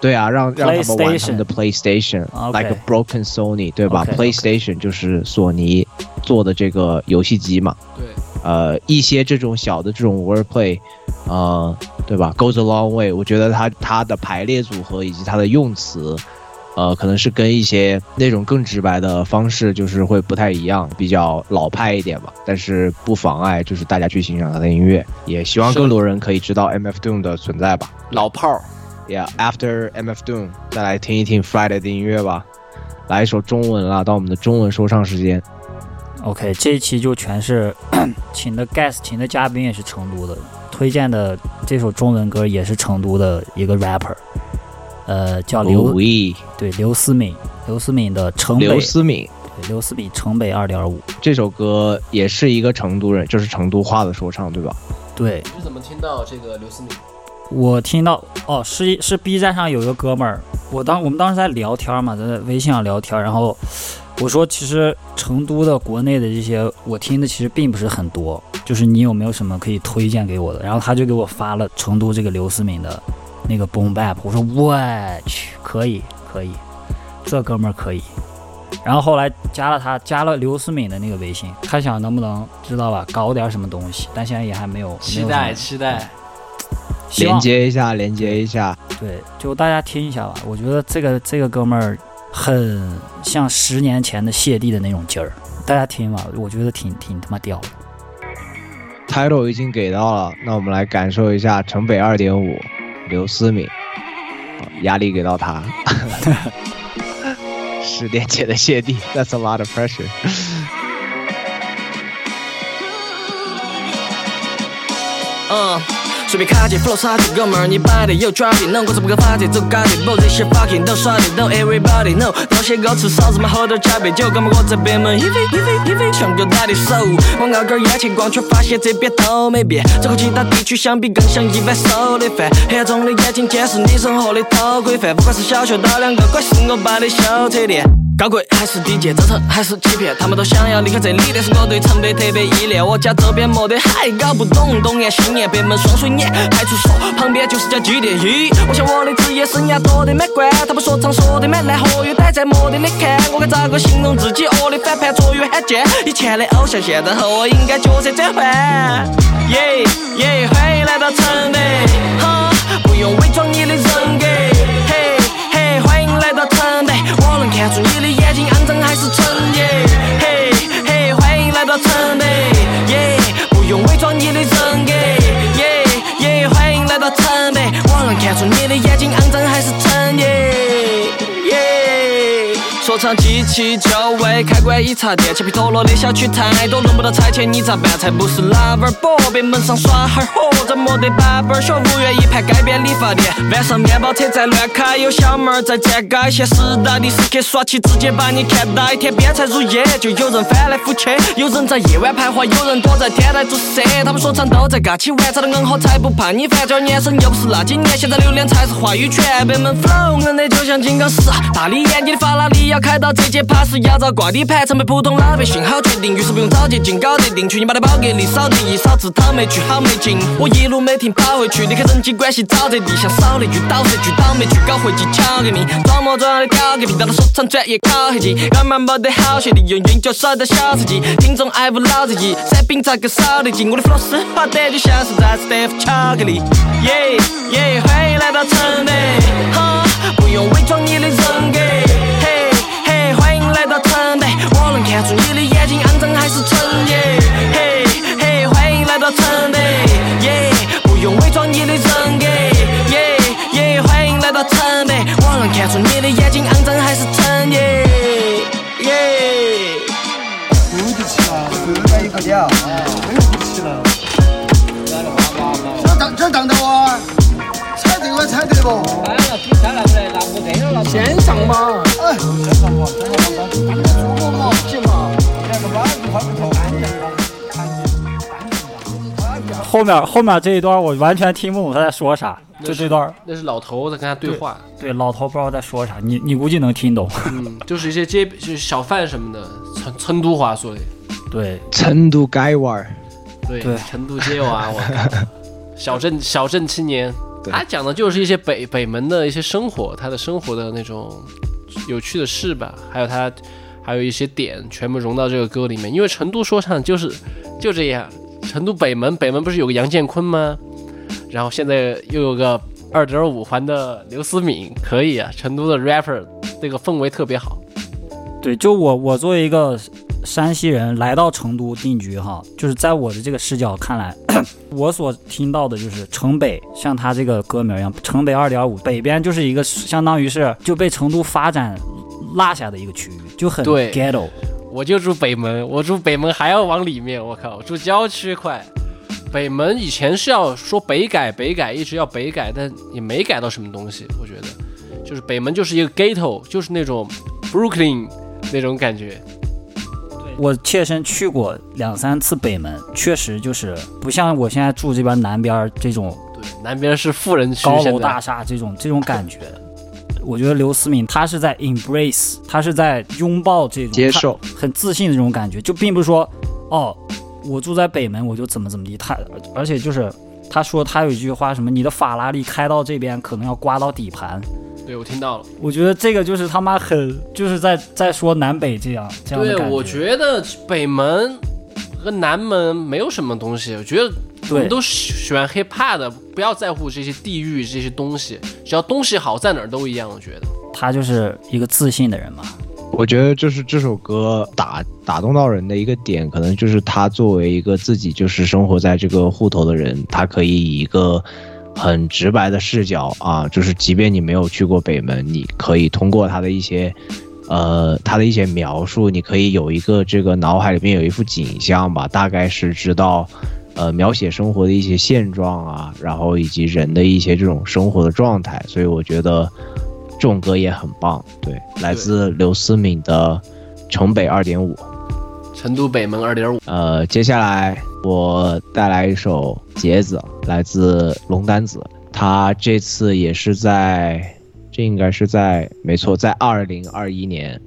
对啊，让让他们玩他们的 PlayStation，like a broken Sony，对吧 PlayStation 就是索尼做的这个游戏机嘛，对，呃，一些这种小的这种 wordplay，呃，对吧？Goes a long way。我觉得它它的排列组合以及它的用词，呃，可能是跟一些那种更直白的方式就是会不太一样，比较老派一点吧。但是不妨碍就是大家去欣赏他的音乐，也希望更多人可以知道 MF Doom 的存在吧。老炮儿。Yeah，after MF Doom，再来听一听 Friday 的音乐吧。来一首中文啦，到我们的中文说唱时间。OK，这一期就全是请的 guest，请的嘉宾也是成都的，推荐的这首中文歌也是成都的一个 rapper，呃，叫刘、对刘思敏，刘思敏的城北，刘思敏，对刘思敏城北二点五，这首歌也是一个成都人，就是成都话的说唱，对吧？对你是怎么听到这个刘思敏？我听到哦，是是 B 站上有一个哥们儿，我当我们当时在聊天嘛，在微信上聊天，然后我说其实成都的国内的这些我听的其实并不是很多，就是你有没有什么可以推荐给我的？然后他就给我发了成都这个刘思敏的那个 Boom Bap，我说我去，可以可以，这哥们儿可以。然后后来加了他，加了刘思敏的那个微信，他想能不能知道吧，搞点什么东西，但现在也还没有期待期待。连接一下，连接一下。对，就大家听一下吧。我觉得这个这个哥们儿很像十年前的谢帝的那种劲儿，大家听吧，我觉得挺挺他妈屌的。title 已经给到了，那我们来感受一下城北二点五刘思敏，压力给到他。十年前的谢帝，That's a lot of pressure。嗯，随便卡姐 flow 差点，哥们儿，你摆的又 drop it，弄过这么个 party 走咖喱，boss 这些 fucking 都耍的，no everybody know，那些歌词少子们喝点加杯酒，哥们我在边门 heavy heavy heavy，唱歌带的手，我熬根烟去逛，却发现这边都没变，这和其他地区相比更像一碗馊的饭，黑暗中的眼睛监视你生活的偷窥犯，不管是小学到两个，怪是我摆的小车店。高贵还是低贱，真诚还是欺骗，他们都想要离开这里，但是我对城北特别依恋。我家周边没得海，搞不懂东岸西岸，北门双水眼，派出所旁边就是家机电。咦，我想我的职业生涯多得满贯，他们说唱说的蛮烂，活又待在没得的看，我该咋个形容自己？恶的反叛，卓越罕见，以前的偶像，现在和我应该角色转换。耶耶，欢迎来到城北，哈，不用伪装你的人格。看出你的眼睛肮脏还是纯洁。嘿嘿，欢迎来到城北，耶，不用伪装你的人格。耶耶，欢迎来到城北，我能看出你的眼睛肮脏场，机器就位，开关一插电，切皮脱落的小区太多，轮不到拆迁你咋办？才不是拉玩博，北门上耍哈儿火，这没得版本学，五元一盘街边理发店，晚上面包车在乱开，有小妹儿在站街，现实打的时刻耍起，直接把你看呆。天边菜如烟，就有人翻来覆去，有人在夜晚徘徊，有人躲在天台做蛇，他们说唱都在尬起玩，炒的硬核才不怕你烦。这儿年生又不是那几年，现在流量才是话语权。北门 flow 硬的就像金刚石，大理眼睛的法拉利要开到这节怕是要遭挂底盘，成为普通老百姓好决定，于是不用找捷径，搞得定。去你妈的宝格丽扫地一扫，自讨没趣好没劲。我一路没停跑回去，离开人际关系沼泽地，想少了句倒色句倒霉去，搞回技巧给你，装模作样的屌个屁，当了说唱专业考核机，根本没得好学历，用韵脚耍的小刺激，听众爱不老子意，闪饼咋个少得劲？我的 flow 丝滑得就像是在吃德芙巧克力。耶耶，欢迎来到城面后面这一段我完全听不懂他在说啥，就这段。那是老头在跟他对话，对，老头不知道在说啥，你你估计能听懂。嗯，就是一些街就是小贩什么的，成成都话说的，对，成都街娃儿，对，对成都街娃，我靠，小镇小镇青年，他讲的就是一些北北门的一些生活，他的生活的那种有趣的事吧，还有他还有一些点，全部融到这个歌里面。因为成都说唱就是就这样，成都北门北门不是有个杨建坤吗？然后现在又有个二点五环的刘思敏，可以啊，成都的 rapper 这个氛围特别好。对，就我我作为一个山西人来到成都定居哈，就是在我的这个视角看来，我所听到的就是城北，像他这个歌名一样，城北二点五，北边就是一个相当于是就被成都发展落下的一个区域，就很 ghetto。我就住北门，我住北门还要往里面，我靠，住郊区快。北门以前是要说北改，北改一直要北改，但也没改到什么东西。我觉得，就是北门就是一个 ghetto，就是那种 Brooklyn 那种感觉。我切身去过两三次北门，确实就是不像我现在住这边南边这种对，南边是富人区，高楼大厦这种这种感觉。我觉得刘思敏他是在 embrace，他是在拥抱这种接受很自信的这种感觉，就并不是说哦，我住在北门我就怎么怎么地。他而且就是他说他有一句话什么，你的法拉利开到这边可能要刮到底盘。对我听到了。我觉得这个就是他妈很就是在在说南北这样这样的对，我觉得北门和南门没有什么东西，我觉得我们都喜喜欢 hip hop 的，不要在乎这些地域这些东西，只要东西好，在哪儿都一样。我觉得。他就是一个自信的人嘛。我觉得就是这首歌打打动到人的一个点，可能就是他作为一个自己就是生活在这个户头的人，他可以以一个很直白的视角啊，就是即便你没有去过北门，你可以通过他的一些呃他的一些描述，你可以有一个这个脑海里面有一幅景象吧，大概是知道呃描写生活的一些现状啊，然后以及人的一些这种生活的状态，所以我觉得。这种歌也很棒，对，来自刘思敏的《城北二点五》，成都北门二点五。呃，接下来我带来一首《结子》，来自龙丹子，他这次也是在，这应该是在，没错，在二零二一年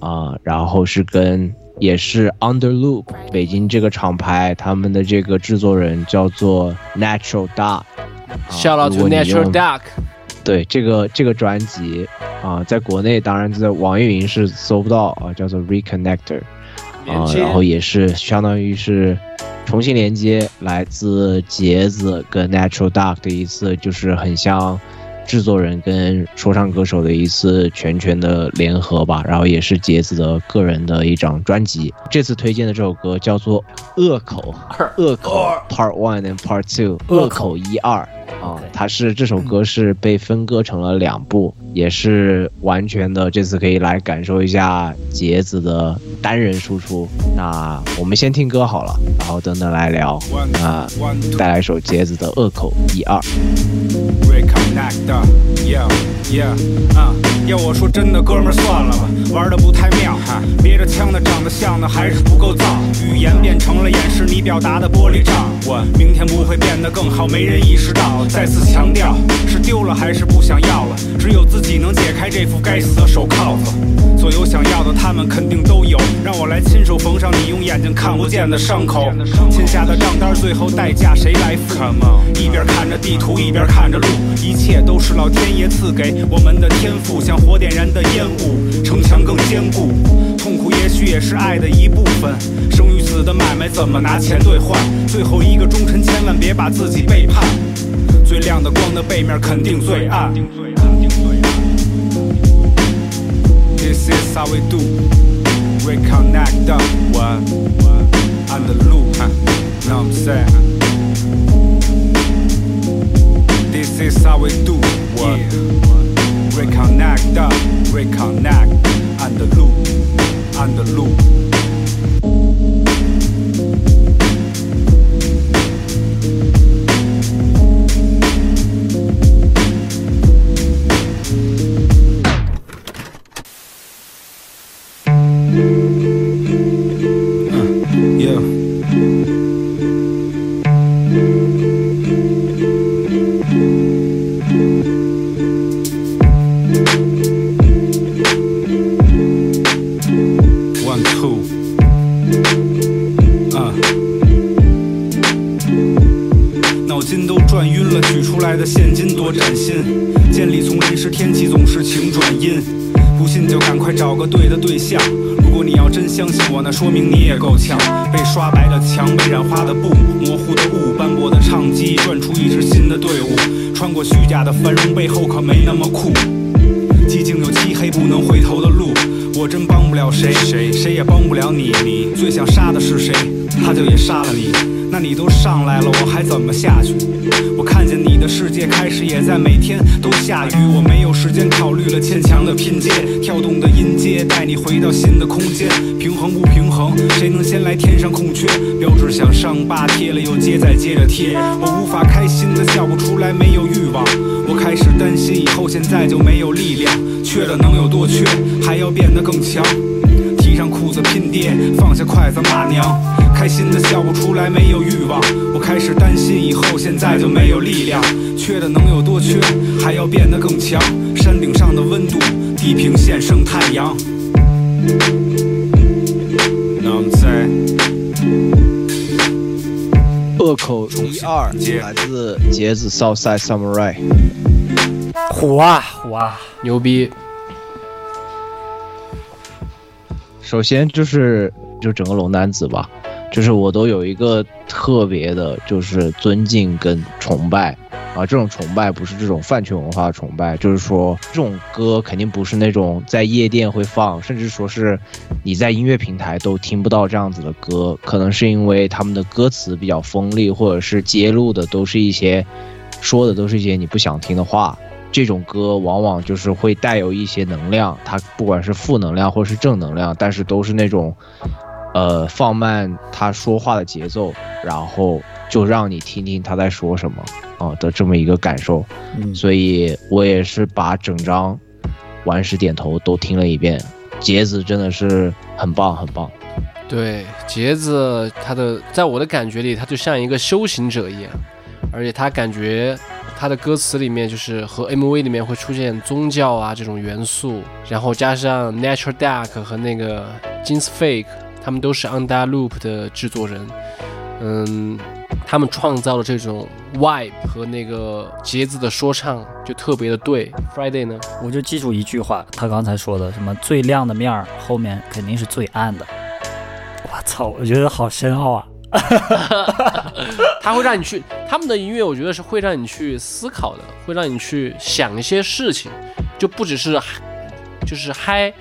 啊、然后是跟也是 Underloop 北京这个厂牌，他们的这个制作人叫做 Natural Dark。Shout out 如 to Natural 用 Duck。对这个这个专辑啊、在国内当然在网易云是搜不到啊、叫做 Reconnector 啊、然后也是相当于是重新连接来自杰子跟 Natural Duck 的一次，就是很像制作人跟说唱歌手的一次全权的联合吧，然后也是杰子的个人的一张专辑。这次推荐的这首歌叫做《恶口》，恶口 Part One and Part Two，恶口一二。啊，它是这首歌是被分割成了两部，也是完全的。这次可以来感受一下杰子的单人输出。那我们先听歌好了，然后等等来聊。那带来一首杰子的《恶口一二》。Reconnect, yeah, yeah, 啊、要我说真的，哥们儿算了吧，玩的不太妙。憋着枪的长得像的还是不够造，语言变成了掩饰你表达的玻璃罩。我明天不会变得更好，没人意识到。再次强调，是丢了还是不想要了？只有自己能解开这副该死的手铐子。所有想要的他们肯定都有，让我来亲手缝上你用眼睛看不见的伤口。欠下的账单，最后代价谁来付？一边看着地图，一边看着路，一切都是老天爷赐给我们的天赋，像火点燃的烟雾，城墙更坚固。也许也是爱的一部分，生与死的买卖怎么拿钱兑换？最后一个忠臣，千万别把自己背叛。最亮的光的背面肯定最暗。This is how we do. We connect up one. 也在每天都下雨，我没有时间考虑了牵强的拼接，跳动的音阶带你回到新的空间，平衡不平衡？谁能先来填上空缺？标志想上吧贴了又接再接着贴，我无法开心的笑不出来，没有欲望。我开始担心以后现在就没有力量，缺的能有多缺？还要变得更强。提上裤子拼爹，放下筷子骂娘，开心的笑不出来，没有欲望。我开始担心以后现在就没有力量，缺的能有多缺？还要变得更强。山顶上的温度，地平线升太阳。恶口一二来自杰子 Southside Samurai。虎啊虎啊，牛逼！首先就是就整个龙男子吧，就是我都有一个特别的，就是尊敬跟崇拜啊。这种崇拜不是这种饭圈文化的崇拜，就是说这种歌肯定不是那种在夜店会放，甚至说是你在音乐平台都听不到这样子的歌，可能是因为他们的歌词比较锋利，或者是揭露的都是一些说的都是一些你不想听的话。这种歌往往就是会带有一些能量，它不管是负能量或是正能量，但是都是那种，呃，放慢他说话的节奏，然后就让你听听他在说什么啊、的这么一个感受。嗯所以我也是把整张《顽石点头》都听了一遍，杰子真的是很棒很棒。对，杰子他的在我的感觉里，他就像一个修行者一样，而且他感觉他的歌词里面就是和 MV 里面会出现宗教啊这种元素，然后加上 Natural Duck 和那个 Jeans Fake，他们都是 Under Loop 的制作人，嗯，他们创造了这种 vibe 和那个节子的说唱就特别的对。Friday 呢，我就记住一句话，他刚才说的什么最亮的面儿后面肯定是最暗的。我操，我觉得好深奥啊！他会让你去他们的音乐，我觉得是会让你去思考的，会让你去想一些事情，就不只是就是嗨，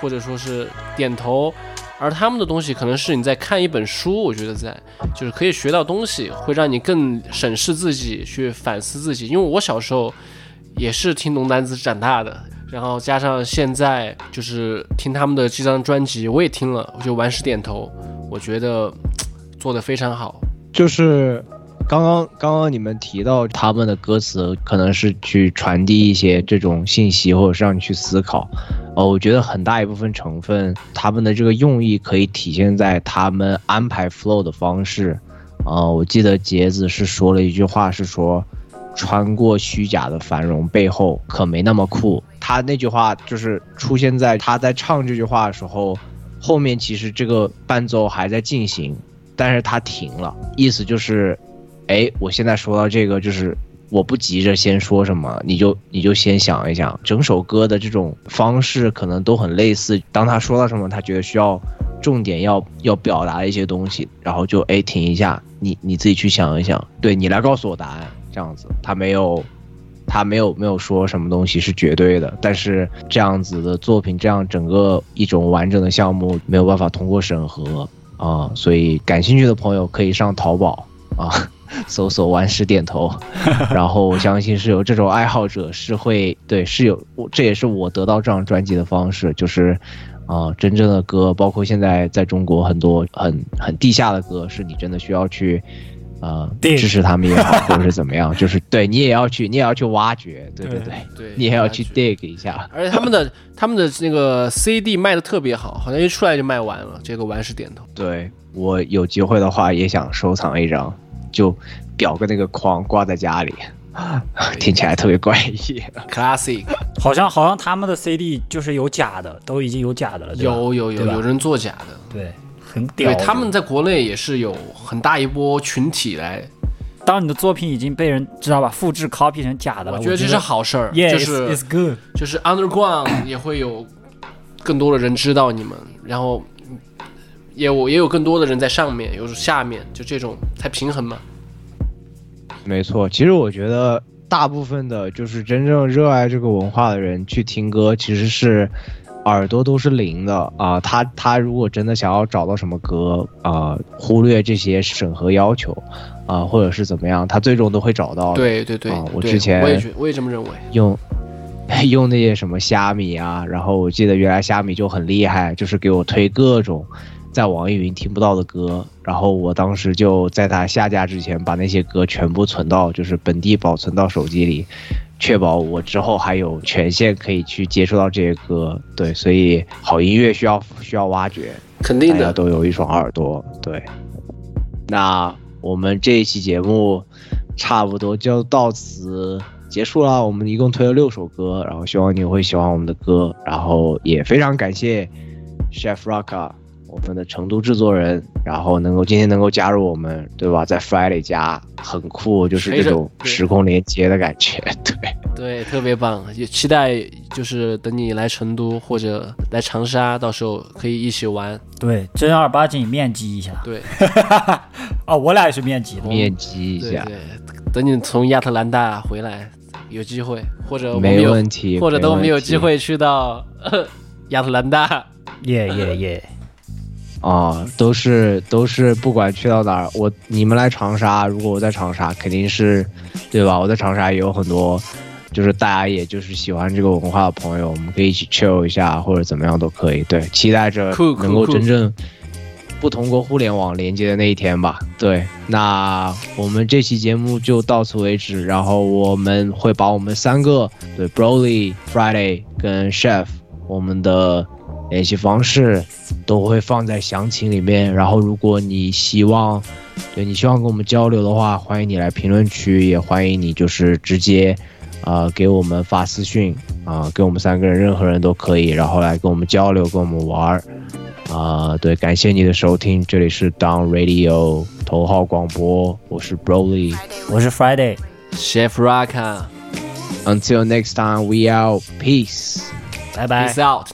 或者说是点头，而他们的东西可能是你在看一本书，我觉得在就是可以学到东西，会让你更审视自己，去反思自己。因为我小时候也是听龙男子长大的，然后加上现在就是听他们的这张专辑，我也听了，我就完事点头，我觉得做的非常好。就是刚刚刚刚你们提到他们的歌词，可能是去传递一些这种信息，或者是让你去思考。呃，我觉得很大一部分成分，他们的这个用意可以体现在他们安排 flow 的方式。啊、我记得杰子是说了一句话，是说穿过虚假的繁荣背后，可没那么酷。他那句话就是出现在他在唱这句话的时候，后面其实这个伴奏还在进行，但是他停了，意思就是，哎，我现在说到这个，就是我不急着先说什么，你就你就先想一想，整首歌的这种方式可能都很类似。当他说到什么，他觉得需要重点要要表达一些东西，然后就哎停一下，你你自己去想一想，对你来告诉我答案，这样子，他没有。他没有没有说什么东西是绝对的，但是这样子的作品，这样整个一种完整的项目没有办法通过审核啊、所以感兴趣的朋友可以上淘宝啊，搜索“顽石点头 ”，然后我相信是有这种爱好者是会对是有，这也是我得到这张专辑的方式，就是啊、真正的歌，包括现在在中国很多很很地下的歌，是你真的需要去。呃，支持他们也好，或者是怎么样，就是对你也要去，你也要去挖掘，对对对，对你也要去 dig 一下。而且他们的他们的那个 CD 卖的特别好，好像一出来就卖完了。这个顽石点头。对我有机会的话，也想收藏一张，就裱个那个框挂在家里，听起来特别怪异。Classic，好像好像他们的 CD 就是有假的，都已经有假的了。有有有有人作假的，对，很屌对，。他们在国内也是有很大一波群体来，当你的作品已经被人知道吧，复制 copy 成假的了，我我觉得这是好事儿。Yeah, 就是 it's good 就是 underground 也会有更多的人知道你们，然后也我也有更多的人在上面，有下面，就这种才平衡嘛。没错，其实我觉得大部分的就是真正热爱这个文化的人去听歌，其实是耳朵都是灵的啊、他他如果真的想要找到什么歌啊、忽略这些审核要求啊、或者是怎么样，他最终都会找到。对对对啊我之前我也觉我也这么认为。用 用那些什么虾米啊，然后我记得原来虾米就很厉害，就是给我推各种在网易云听不到的歌，然后我当时就在它下架之前把那些歌全部存到就是本地保存到手机里，确保我之后还有权限可以去接触到这些歌。对，所以好音乐需要需要挖掘，肯定的都有一双耳朵。对，那我们这一期节目差不多就到此结束了。我们一共推了六首歌，然后希望你会喜欢我们的歌，然后也非常感谢 Chef Rocka 我们的成都制作人，然后能够今天能够加入我们，对吧？在 Friday 家很酷，就是这种时空连接的感觉，对。对，特别棒，也期待就是等你来成都或者来长沙，到时候可以一起玩。对，正儿八经面基一下。对，哦，我俩也是面基的。面基一下对对，等你从亚特兰大回来，有机会，或者我们没有问题或者等我们有机会去到亚特兰大。耶耶耶！啊，都是都是，不管去到哪儿，我你们来长沙，如果我在长沙，肯定是，对吧？我在长沙也有很多，就是大家也就是喜欢这个文化的朋友，我们可以一起 chill 一下，或者怎么样都可以。对，期待着能够真正不通过互联网连接的那一天吧。对，那我们这期节目就到此为止，然后我们会把我们三个对 Broly、Friday 跟 Chef 我们的联系方式都会放在详情里面。然后，如果你希望，对你希望跟我们交流的话，欢迎你来评论区，也欢迎你就是直接，呃，给我们发私信啊、给我们三个人，任何人都可以，然后来跟我们交流，跟我们玩儿。啊、对，感谢你的收听，这里是 Down Radio 头号广播，我是 Broly，我是 Friday。Chef Raka，Until next time, we out. Peace. 拜拜 Peace out。